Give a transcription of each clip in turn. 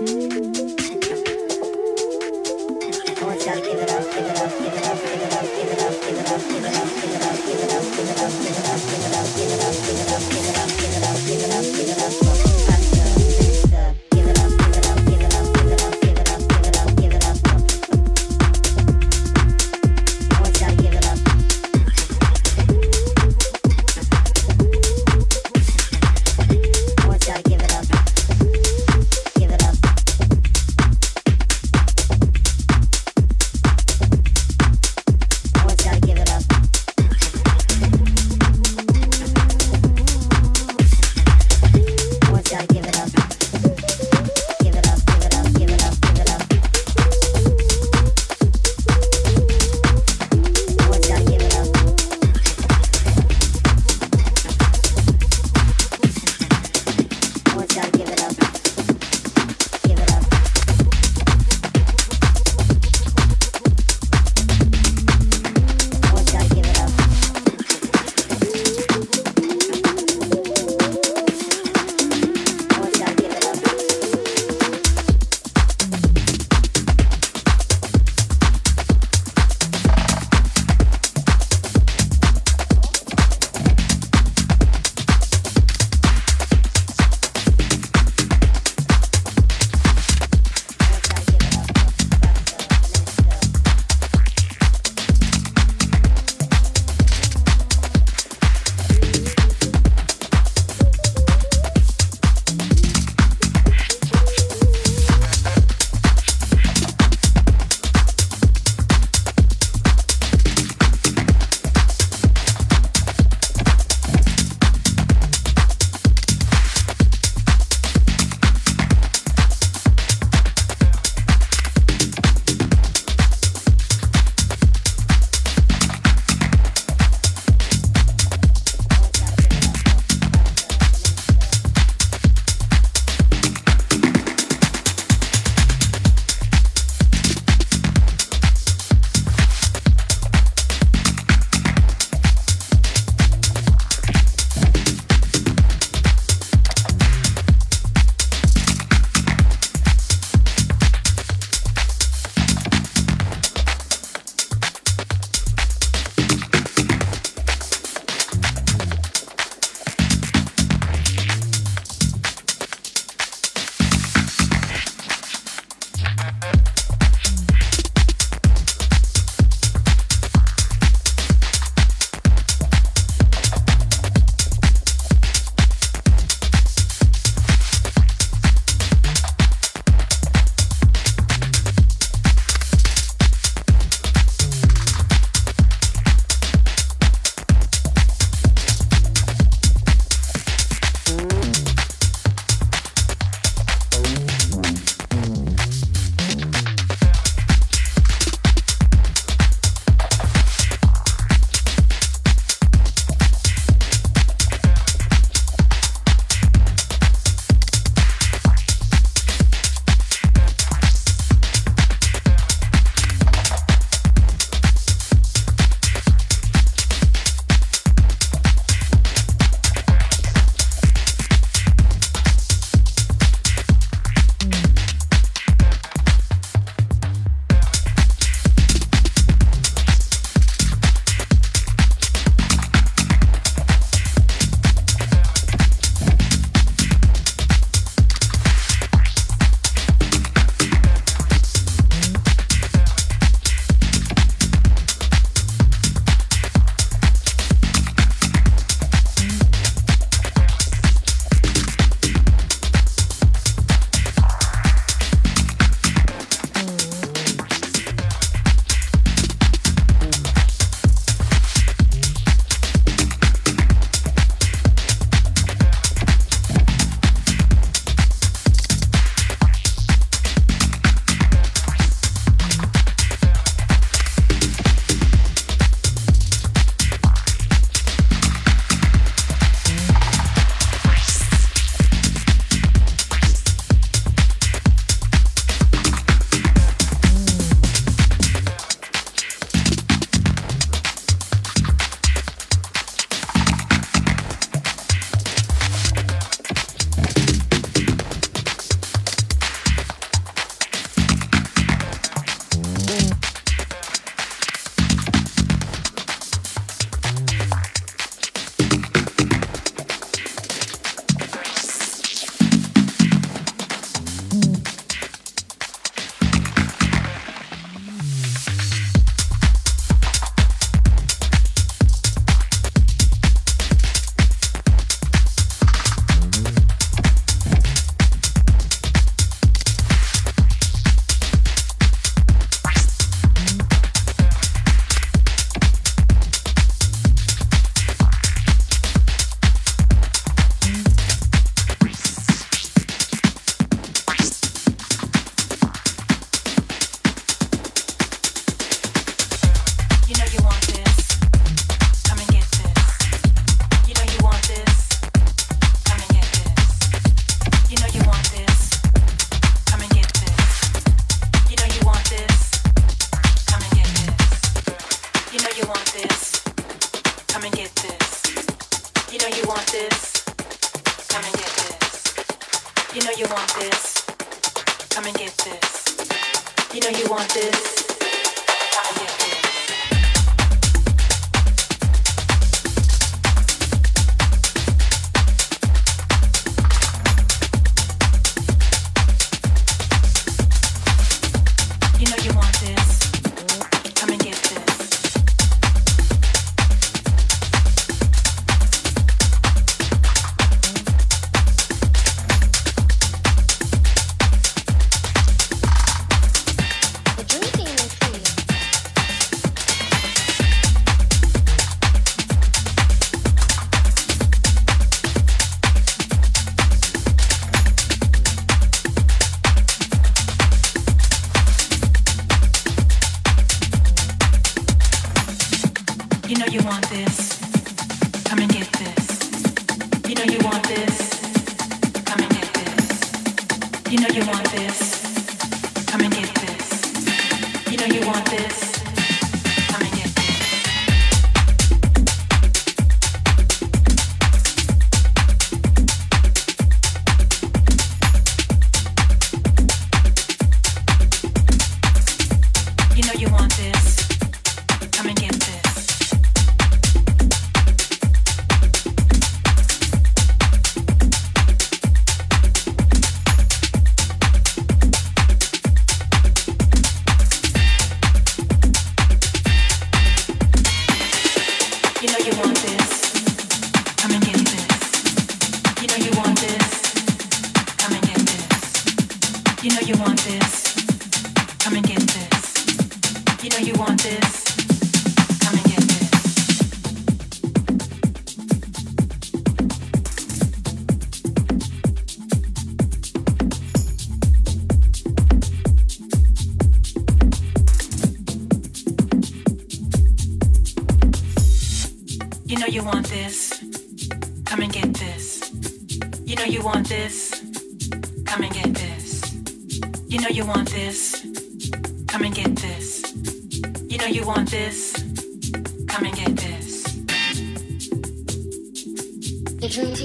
Mm-hmm.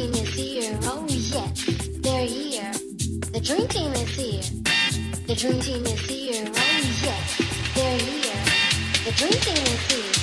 drinking is here, oh yes, they're here. The dream team is here. The dream team is here, oh yes, they're here. The dream team is here.